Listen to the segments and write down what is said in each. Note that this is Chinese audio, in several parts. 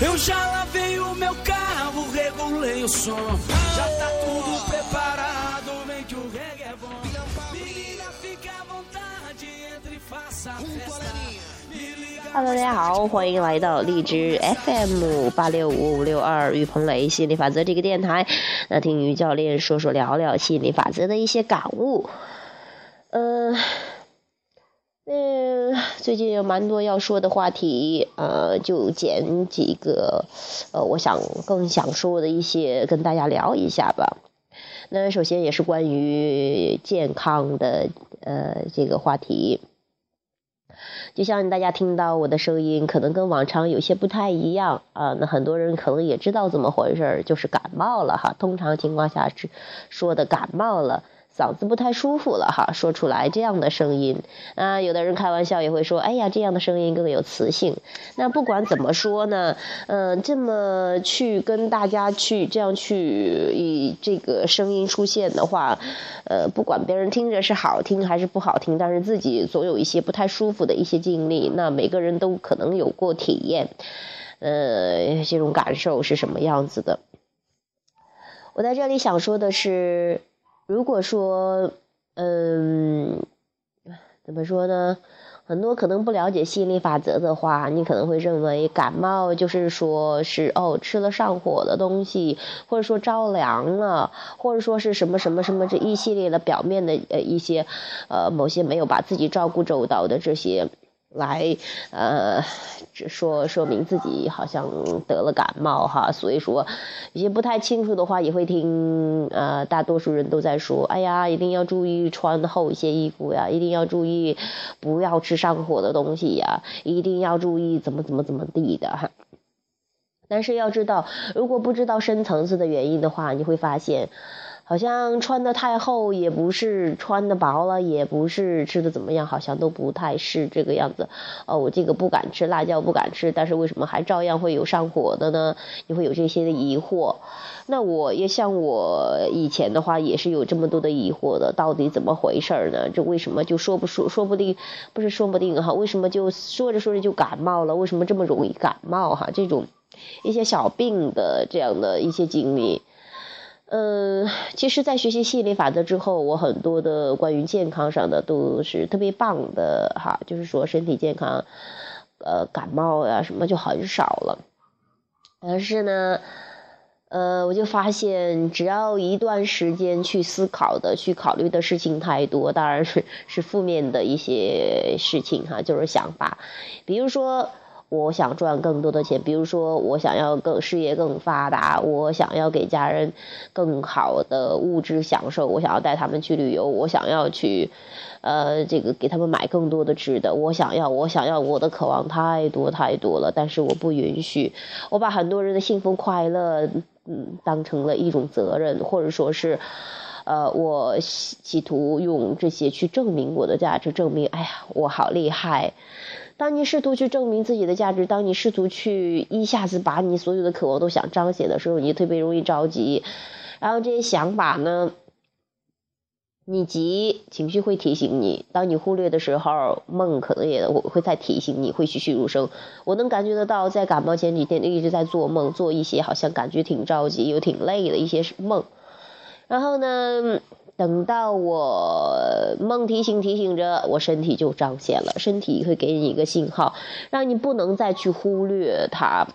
Eu já lavei o meu carro, regulei o som. Já tá tudo preparado, vem que o reggae é bom. Menina, fica à vontade, entre e faça a festa. Hello，大家好，欢迎来到荔枝 FM 八六五五六二于鹏雷心理法则这个电台。那听于教练说说聊聊心理法则的一些感悟。嗯、嗯，最近有蛮多要说的话题，呃，就捡几个，呃，我想更想说的一些跟大家聊一下吧。那首先也是关于健康的，呃，这个话题。就像大家听到我的声音，可能跟往常有些不太一样啊。那很多人可能也知道怎么回事儿，就是感冒了哈。通常情况下是说的感冒了，嗓子不太舒服了哈，说出来这样的声音啊。有的人开玩笑也会说，哎呀，这样的声音更有磁性。那不管怎么说呢，嗯、这么去跟大家去这样去以这个声音出现的话，呃，不管别人听着是好听还是不好听，但是自己总有一些不太舒服的一些经历，那每个人都可能有过体验，呃，这种感受是什么样子的？我在这里想说的是，如果说，嗯，怎么说呢？很多可能不了解吸引力法则的话，你可能会认为感冒就是说是哦吃了上火的东西，或者说着凉了，或者说是什么什么什么这一系列的表面的呃一些呃某些没有把自己照顾周到的这些。来，呃，说说明自己好像得了感冒哈，所以说有些不太清楚的话也会听，呃，大多数人都在说，哎呀，一定要注意穿厚一些衣服呀，一定要注意不要吃上火的东西呀，一定要注意怎么怎么怎么地的哈。但是要知道，如果不知道深层次的原因的话，你会发现。好像穿的太厚也不是，穿的薄了也不是，吃的怎么样好像都不太是这个样子。哦，我这个不敢吃辣椒，不敢吃，但是为什么还照样会有上火的呢？你会有这些的疑惑。那我也像我以前的话，也是有这么多的疑惑的，到底怎么回事呢？这为什么就说不说，说不定不是说不定哈？为什么就说着说着就感冒了？为什么这么容易感冒哈？这种一些小病的这样的一些经历。嗯，其实，在学习吸引力法则之后，我很多的关于健康上的都是特别棒的哈，就是说身体健康，呃，感冒呀什么就很少了。但是呢，呃，我就发现，只要一段时间去思考的、去考虑的事情太多，当然是是负面的一些事情哈，就是想法，比如说。我想赚更多的钱，比如说我想要更事业更发达，我想要给家人更好的物质享受，我想要带他们去旅游，我想要去，呃，这个给他们买更多的吃的，我想要，我想要，我的渴望太多太多了，但是我不允许，我把很多人的幸福快乐，嗯，当成了一种责任，或者说是，呃，我企图用这些去证明我的价值，证明，哎呀，我好厉害。当你试图去证明自己的价值，当你试图去一下子把你所有的渴望都想彰显的时候，你特别容易着急。然后这些想法呢，你急，情绪会提醒你；当你忽略的时候，梦可能也会再提醒你，会栩栩如生。我能感觉得到，在感冒前几天一直在做梦，做一些好像感觉挺着急又挺累的一些梦。然后呢？等到我梦提醒提醒着，我身体就彰显了，身体会给你一个信号，让你不能再去忽略它，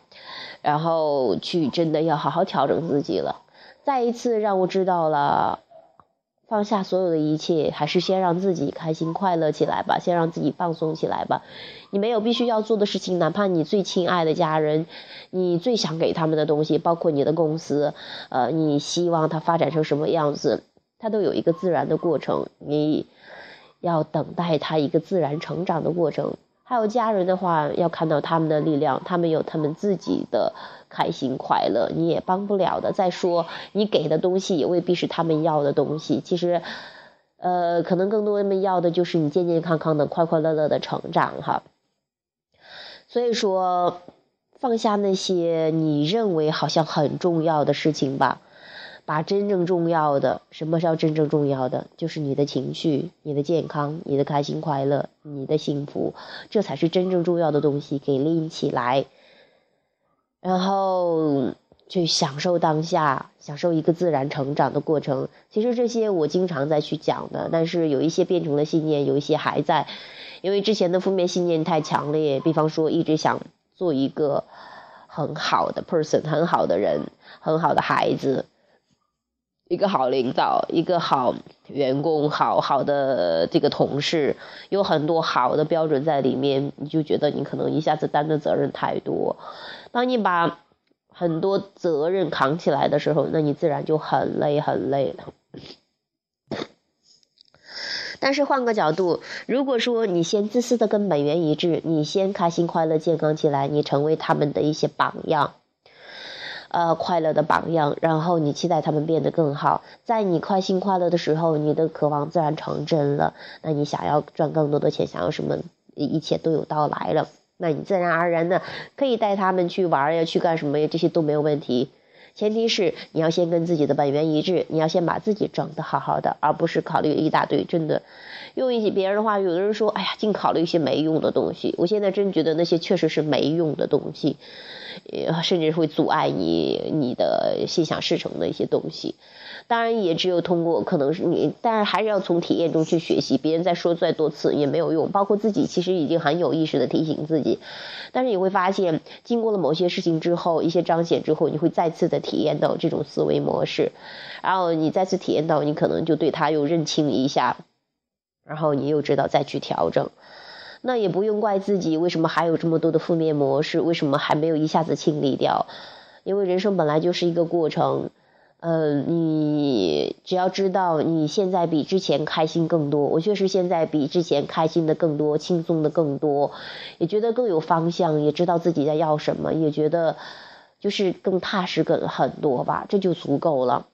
然后去真的要好好调整自己了。再一次让我知道了，放下所有的一切，还是先让自己开心快乐起来吧，先让自己放松起来吧。你没有必须要做的事情，哪怕你最亲爱的家人，你最想给他们的东西，包括你的公司，呃，你希望它发展成什么样子？它都有一个自然的过程，你要等待它一个自然成长的过程。还有家人的话，要看到他们的力量，他们有他们自己的开心快乐，你也帮不了的。再说，你给的东西也未必是他们要的东西。其实，呃，可能更多人们要的就是你健健康康的、快快乐乐的成长哈。所以说，放下那些你认为好像很重要的事情吧。把真正重要的，什么叫真正重要的？就是你的情绪、你的健康、你的开心快乐、你的幸福，这才是真正重要的东西。给拎起来，然后去享受当下，享受一个自然成长的过程。其实这些我经常在去讲的，但是有一些变成了信念，有一些还在，因为之前的负面信念太强烈。比方说，一直想做一个很好的 person，很好的人，很好的孩子。一个好领导，一个好员工，好好的这个同事，有很多好的标准在里面，你就觉得你可能一下子担的责任太多。当你把很多责任扛起来的时候，那你自然就很累很累了。但是换个角度，如果说你先自私的跟本源一致，你先开心快乐健康起来，你成为他们的一些榜样。呃，快乐的榜样，然后你期待他们变得更好，在你开心快乐的时候，你的渴望自然成真了。那你想要赚更多的钱，想要什么，一切都有到来了。那你自然而然的可以带他们去玩呀，去干什么呀，这些都没有问题。前提是你要先跟自己的本源一致，你要先把自己整得好好的，而不是考虑一大堆。真的，用一些别人的话，有的人说，哎呀，净考虑一些没用的东西。我现在真觉得那些确实是没用的东西。呃甚至会阻碍你你的心想事成的一些东西，当然也只有通过可能是你，但是还是要从体验中去学习。别人再说再多次也没有用，包括自己其实已经很有意识的提醒自己，但是你会发现，经过了某些事情之后，一些彰显之后，你会再次的体验到这种思维模式，然后你再次体验到，你可能就对他又认清一下，然后你又知道再去调整。那也不用怪自己，为什么还有这么多的负面模式？为什么还没有一下子清理掉？因为人生本来就是一个过程。呃，你只要知道你现在比之前开心更多，我确实现在比之前开心的更多，轻松的更多，也觉得更有方向，也知道自己在要什么，也觉得就是更踏实更很多吧，这就足够了。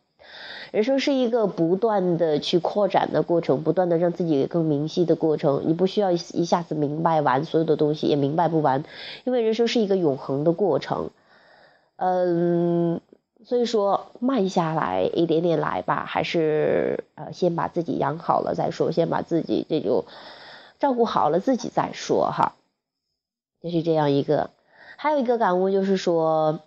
人生是一个不断的去扩展的过程，不断的让自己更明晰的过程。你不需要一下子明白完所有的东西，也明白不完，因为人生是一个永恒的过程。嗯，所以说慢下来，一点点来吧，还是呃先把自己养好了再说，先把自己这就照顾好了自己再说哈。就是这样一个，还有一个感悟就是说。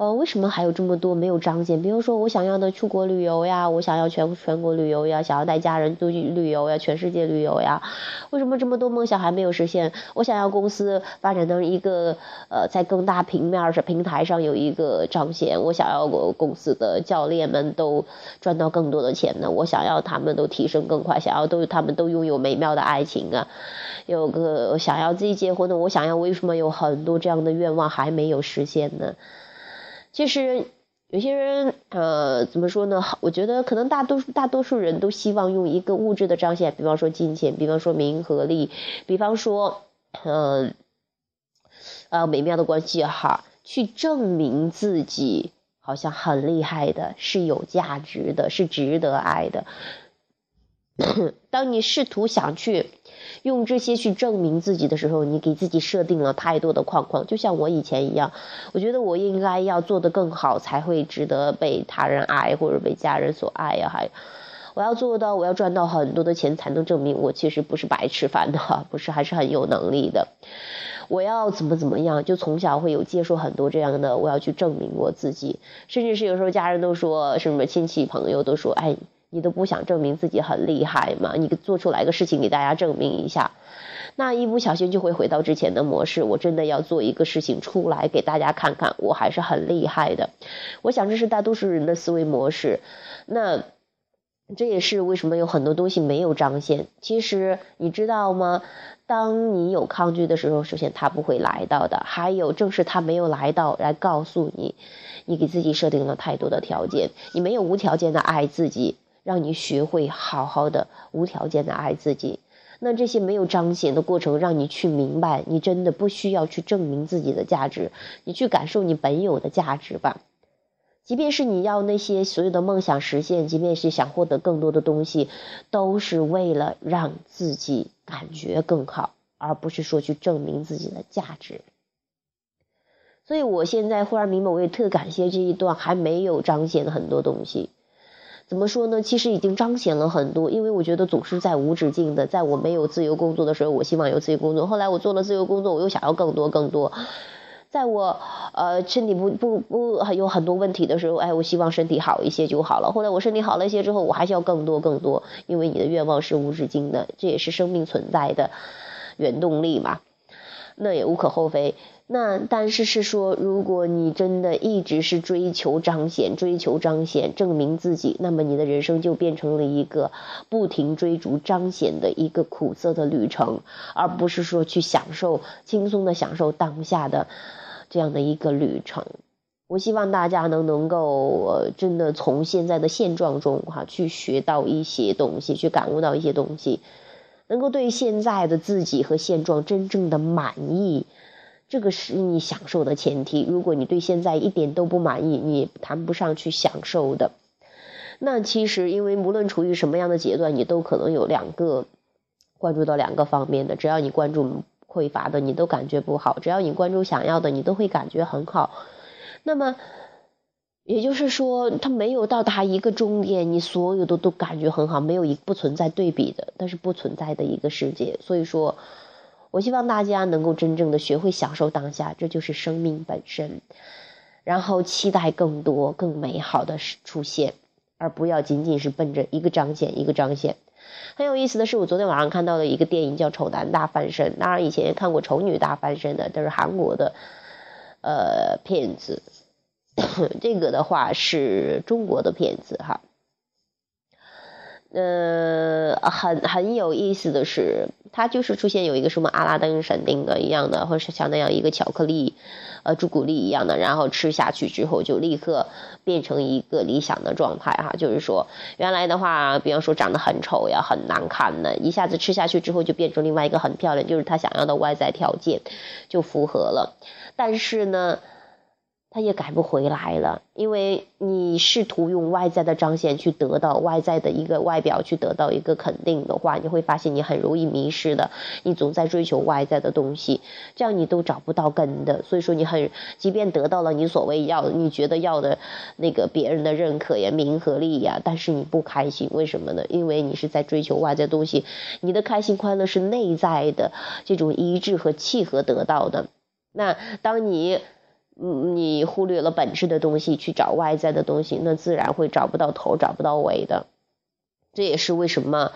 呃，为什么还有这么多没有彰显？比如说，我想要的出国旅游呀，我想要全全国旅游呀，想要带家人出去旅游呀，全世界旅游呀，为什么这么多梦想还没有实现？我想要公司发展到一个呃，在更大平面上平台上有一个彰显，我想要我公司的教练们都赚到更多的钱呢，我想要他们都提升更快，想要都他们都拥有美妙的爱情啊，有个想要自己结婚的，我想要为什么有很多这样的愿望还没有实现呢？其实有些人，呃，怎么说呢？我觉得可能大多数大多数人都希望用一个物质的彰显，比方说金钱，比方说名和利，比方说，嗯，呃，美妙的关系哈，去证明自己好像很厉害的，是有价值的，是值得爱的。当你试图想去。用这些去证明自己的时候，你给自己设定了太多的框框。就像我以前一样，我觉得我应该要做得更好，才会值得被他人爱或者被家人所爱呀。还，我要做到，我要赚到很多的钱，才能证明我其实不是白吃饭的，不是还是很有能力的。我要怎么怎么样，就从小会有接受很多这样的，我要去证明我自己。甚至是有时候家人都说什么，亲戚朋友都说，哎。你都不想证明自己很厉害吗？你做出来个事情给大家证明一下，那一不小心就会回到之前的模式。我真的要做一个事情出来给大家看看，我还是很厉害的。我想这是大多数人的思维模式。那这也是为什么有很多东西没有彰显。其实你知道吗？当你有抗拒的时候，首先他不会来到的。还有正是他没有来到，来告诉你，你给自己设定了太多的条件，你没有无条件的爱自己。让你学会好好的无条件的爱自己，那这些没有彰显的过程，让你去明白，你真的不需要去证明自己的价值，你去感受你本有的价值吧。即便是你要那些所有的梦想实现，即便是想获得更多的东西，都是为了让自己感觉更好，而不是说去证明自己的价值。所以我现在忽然明白，我也特感谢这一段还没有彰显的很多东西。怎么说呢？其实已经彰显了很多，因为我觉得总是在无止境的。在我没有自由工作的时候，我希望有自由工作；后来我做了自由工作，我又想要更多更多。在我呃身体不不不有很多问题的时候，哎，我希望身体好一些就好了。后来我身体好了一些之后，我还是要更多更多，因为你的愿望是无止境的，这也是生命存在的原动力嘛。那也无可厚非。那但是是说，如果你真的一直是追求彰显、追求彰显、证明自己，那么你的人生就变成了一个不停追逐彰显的一个苦涩的旅程，而不是说去享受轻松的享受当下的这样的一个旅程。我希望大家能能够呃真的从现在的现状中哈去学到一些东西，去感悟到一些东西，能够对现在的自己和现状真正的满意。这个是你享受的前提。如果你对现在一点都不满意，你谈不上去享受的。那其实，因为无论处于什么样的阶段，你都可能有两个关注到两个方面的。只要你关注匮乏的，你都感觉不好；只要你关注想要的，你都会感觉很好。那么，也就是说，它没有到达一个终点，你所有的都感觉很好，没有一不存在对比的，但是不存在的一个世界。所以说。我希望大家能够真正的学会享受当下，这就是生命本身。然后期待更多更美好的出现，而不要仅仅是奔着一个彰显一个彰显。很有意思的是，我昨天晚上看到的一个电影叫《丑男大翻身》，当然以前也看过《丑女大翻身》的，都是韩国的呃片子。这个的话是中国的片子哈。呃，很很有意思的是，它就是出现有一个什么阿拉丁神灯的一样的，或者是像那样一个巧克力，呃，朱古力一样的，然后吃下去之后就立刻变成一个理想的状态哈，就是说原来的话，比方说长得很丑呀、很难看的，一下子吃下去之后就变成另外一个很漂亮，就是他想要的外在条件就符合了，但是呢。他也改不回来了，因为你试图用外在的彰显去得到外在的一个外表，去得到一个肯定的话，你会发现你很容易迷失的。你总在追求外在的东西，这样你都找不到根的。所以说，你很即便得到了你所谓要你觉得要的那个别人的认可呀、名和利呀，但是你不开心，为什么呢？因为你是在追求外在东西，你的开心快乐是内在的这种一致和契合得到的。那当你。嗯，你忽略了本质的东西去找外在的东西，那自然会找不到头，找不到尾的。这也是为什么，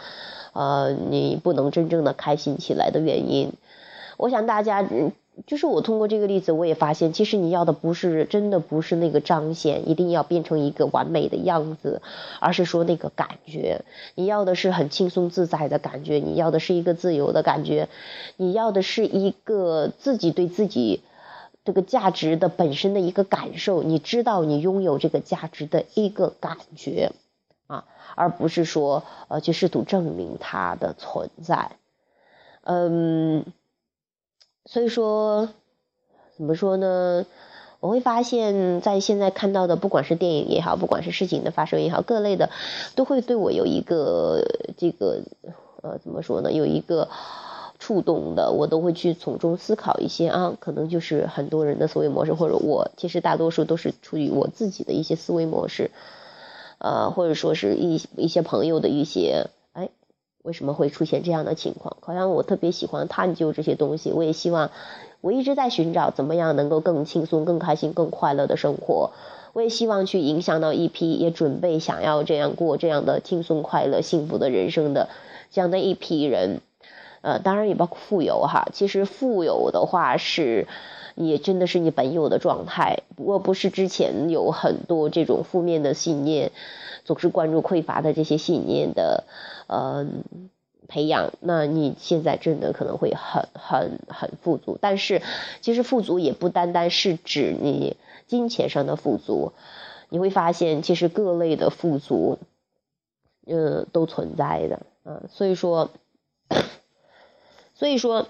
呃，你不能真正的开心起来的原因。我想大家，就是我通过这个例子，我也发现，其实你要的不是真的不是那个彰显，一定要变成一个完美的样子，而是说那个感觉。你要的是很轻松自在的感觉，你要的是一个自由的感觉，你要的是一个自己对自己。这个价值的本身的一个感受，你知道你拥有这个价值的一个感觉啊，而不是说呃去试图证明它的存在。嗯，所以说怎么说呢？我会发现，在现在看到的，不管是电影也好，不管是事情的发生也好，各类的都会对我有一个这个呃怎么说呢？有一个。触动的，我都会去从中思考一些啊，可能就是很多人的思维模式，或者我其实大多数都是出于我自己的一些思维模式，呃，或者说是一一些朋友的一些，哎，为什么会出现这样的情况？好像我特别喜欢探究这些东西，我也希望，我一直在寻找怎么样能够更轻松、更开心、更快乐的生活，我也希望去影响到一批也准备想要这样过这样的轻松、快乐、幸福的人生的这样的一批人。呃，当然也包括富有哈。其实富有的话是，也真的是你本有的状态。不过不是之前有很多这种负面的信念，总是关注匮乏的这些信念的，呃，培养。那你现在真的可能会很很很富足。但是其实富足也不单单是指你金钱上的富足，你会发现其实各类的富足，呃，都存在的。嗯，所以说。所以说，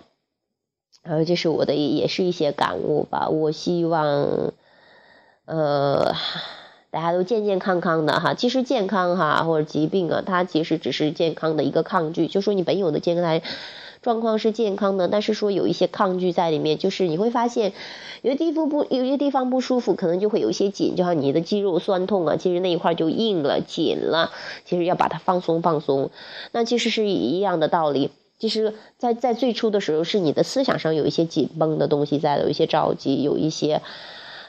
呃，这是我的也是一些感悟吧。我希望，呃，大家都健健康康的哈。其实健康哈或者疾病啊，它其实只是健康的一个抗拒。就说你本有的健康状况是健康的，但是说有一些抗拒在里面，就是你会发现有些地方不有些地方不舒服，可能就会有一些紧，就像你的肌肉酸痛啊，其实那一块就硬了、紧了，其实要把它放松放松。那其实是一样的道理。其实，在在最初的时候，是你的思想上有一些紧绷的东西在，有一些着急，有一些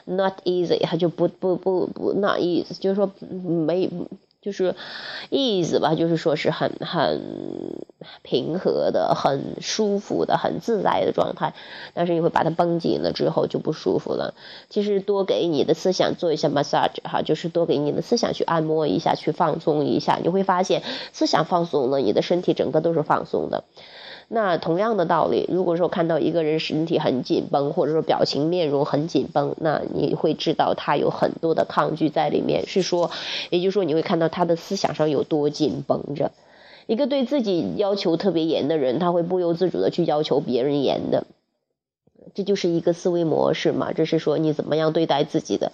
not easy，他就不不不不那意思就是说没。就是 ease 吧，就是说是很很平和的、很舒服的、很自在的状态。但是你会把它绷紧了之后就不舒服了。其实多给你的思想做一下 massage 哈，就是多给你的思想去按摩一下，去放松一下，你会发现思想放松了，你的身体整个都是放松的。那同样的道理，如果说看到一个人身体很紧绷，或者说表情面容很紧绷，那你会知道他有很多的抗拒在里面。是说，也就是说，你会看到他的思想上有多紧绷着。一个对自己要求特别严的人，他会不由自主的去要求别人严的，这就是一个思维模式嘛。这是说你怎么样对待自己的，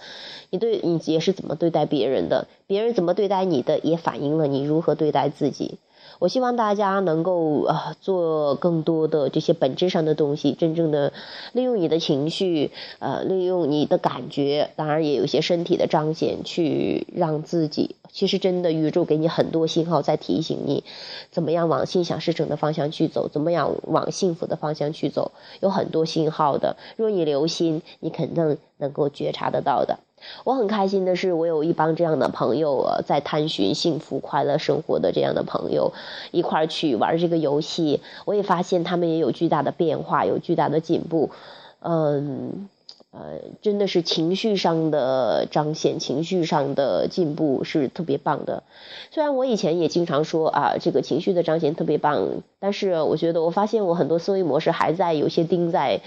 你对你也是怎么对待别人的，别人怎么对待你的，也反映了你如何对待自己。我希望大家能够啊做更多的这些本质上的东西，真正的利用你的情绪，呃，利用你的感觉，当然也有一些身体的彰显，去让自己。其实真的宇宙给你很多信号在提醒你，怎么样往心想事成的方向去走，怎么样往幸福的方向去走，有很多信号的。若你留心，你肯定能够觉察得到的。我很开心的是，我有一帮这样的朋友，在探寻幸福快乐生活的这样的朋友，一块儿去玩这个游戏。我也发现他们也有巨大的变化，有巨大的进步。嗯，呃，真的是情绪上的彰显，情绪上的进步是特别棒的。虽然我以前也经常说啊，这个情绪的彰显特别棒，但是我觉得我发现我很多思维模式还在有些钉在。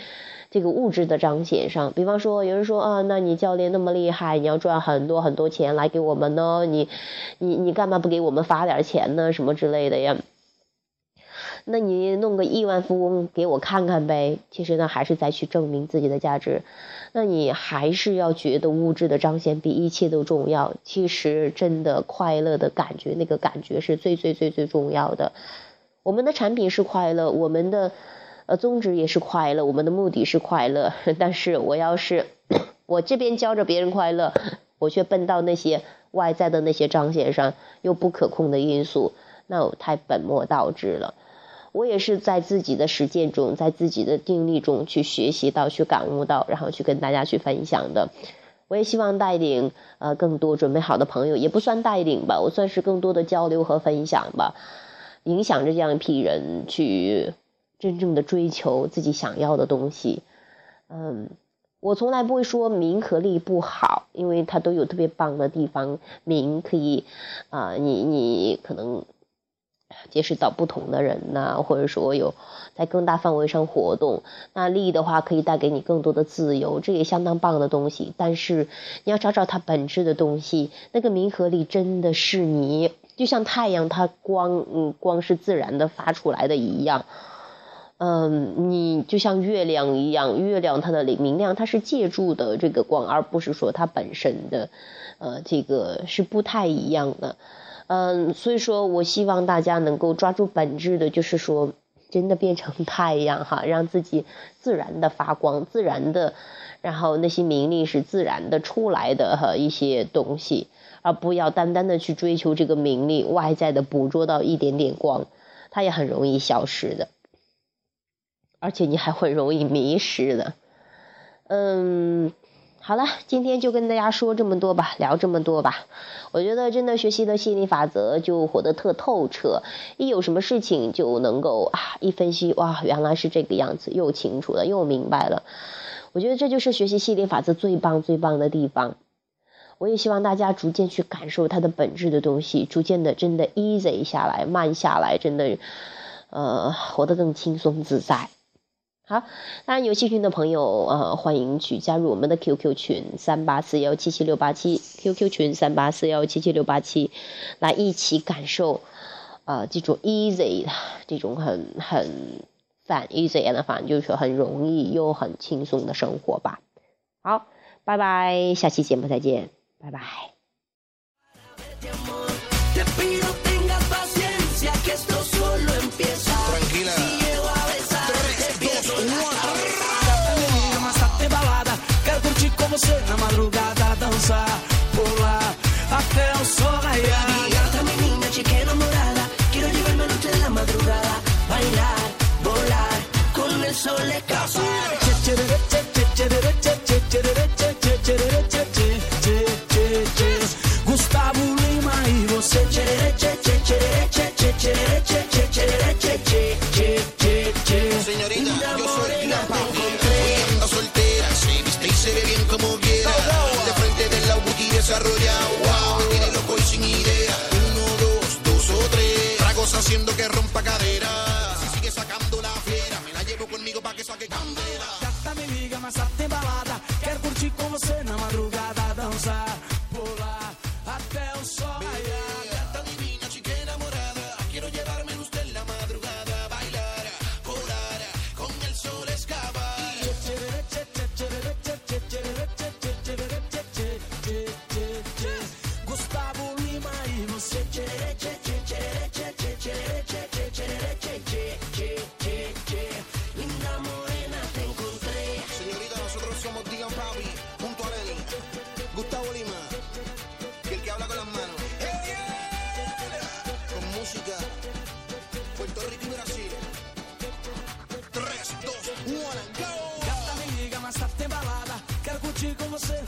这个物质的彰显上，比方说有人说啊，那你教练那么厉害，你要赚很多很多钱来给我们呢？你，你你干嘛不给我们发点钱呢？什么之类的呀？那你弄个亿万富翁给我看看呗？其实呢，还是在去证明自己的价值。那你还是要觉得物质的彰显比一切都重要。其实真的快乐的感觉，那个感觉是最最最最重要的。我们的产品是快乐，我们的。呃，宗旨也是快乐，我们的目的是快乐。但是我要是我这边教着别人快乐，我却奔到那些外在的那些彰显上，又不可控的因素，那我太本末倒置了。我也是在自己的实践中，在自己的经历中去学习到、去感悟到，然后去跟大家去分享的。我也希望带领呃更多准备好的朋友，也不算带领吧，我算是更多的交流和分享吧，影响着这样一批人去。真正的追求自己想要的东西，嗯，我从来不会说名和利不好，因为它都有特别棒的地方。名可以啊，你你可能结识到不同的人呐，或者说有在更大范围上活动。那利的话，可以带给你更多的自由，这也相当棒的东西。但是你要找找它本质的东西，那个名和利真的是你，就像太阳，它光嗯光是自然的发出来的一样。嗯，你就像月亮一样，月亮它的明亮，它是借助的这个光，而不是说它本身的，呃，这个是不太一样的。嗯，所以说我希望大家能够抓住本质的，就是说真的变成太阳哈，让自己自然的发光，自然的，然后那些名利是自然的出来的哈一些东西，而不要单单的去追求这个名利，外在的捕捉到一点点光，它也很容易消失的。而且你还会容易迷失的，嗯，好了，今天就跟大家说这么多吧，聊这么多吧。我觉得真的学习的心理法则就活得特透彻，一有什么事情就能够啊一分析，哇，原来是这个样子，又清楚了，又明白了。我觉得这就是学习心理法则最棒最棒的地方。我也希望大家逐渐去感受它的本质的东西，逐渐的真的 easy 下来，慢下来，真的，呃，活得更轻松自在。好，当然有兴趣的朋友，呃，欢迎去加入我们的 QQ 群三八四幺七七六八七，QQ 群三八四幺七七六八七，来一起感受，呃，这种 easy，这种很很反 easy 的反正就是很容易又很轻松的生活吧。好，拜拜，下期节目再见，拜拜。dançar, pular até o sol raiar. Gata, menina, te quero morada. Quiero llevarme a noche en la madrugada. Bailar, volar, com o sol de curtir com você